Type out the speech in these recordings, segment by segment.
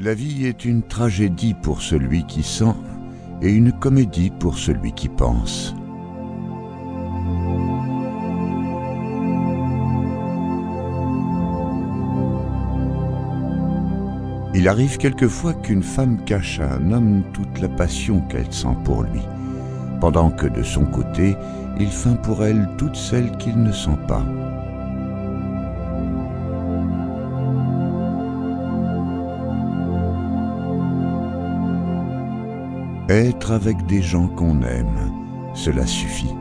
La vie est une tragédie pour celui qui sent et une comédie pour celui qui pense. Il arrive quelquefois qu'une femme cache à un homme toute la passion qu'elle sent pour lui, pendant que de son côté, il feint pour elle toute celle qu'il ne sent pas. Être avec des gens qu'on aime, cela suffit.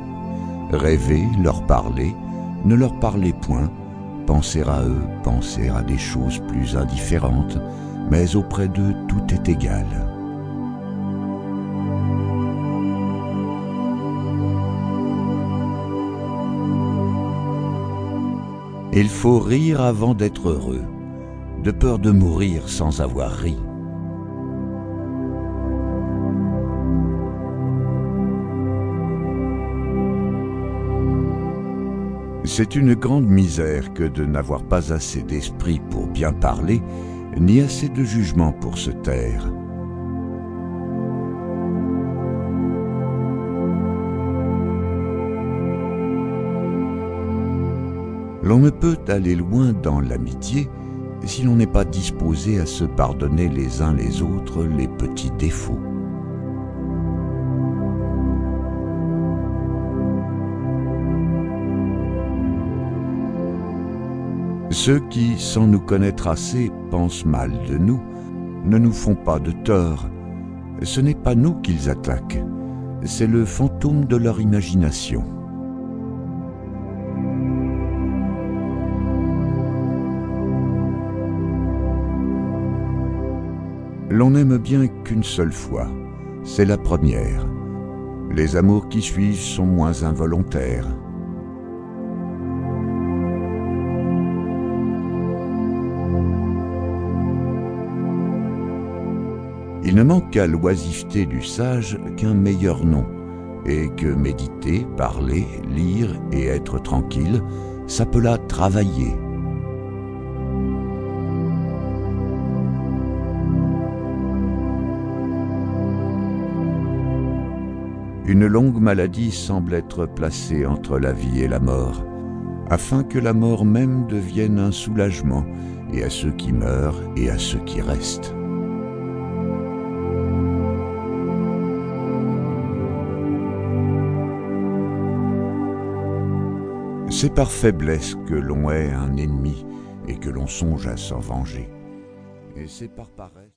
Rêver, leur parler, ne leur parler point, penser à eux, penser à des choses plus indifférentes, mais auprès d'eux tout est égal. Il faut rire avant d'être heureux, de peur de mourir sans avoir ri. C'est une grande misère que de n'avoir pas assez d'esprit pour bien parler, ni assez de jugement pour se taire. L'on ne peut aller loin dans l'amitié si l'on n'est pas disposé à se pardonner les uns les autres les petits défauts. Ceux qui, sans nous connaître assez, pensent mal de nous, ne nous font pas de tort. Ce n'est pas nous qu'ils attaquent, c'est le fantôme de leur imagination. L'on n'aime bien qu'une seule fois, c'est la première. Les amours qui suivent sont moins involontaires. Il ne manque à l'oisiveté du sage qu'un meilleur nom, et que méditer, parler, lire et être tranquille s'appela travailler. Une longue maladie semble être placée entre la vie et la mort, afin que la mort même devienne un soulagement, et à ceux qui meurent et à ceux qui restent. C'est par faiblesse que l'on hait un ennemi et que l'on songe à s'en venger. Et c'est par paresse.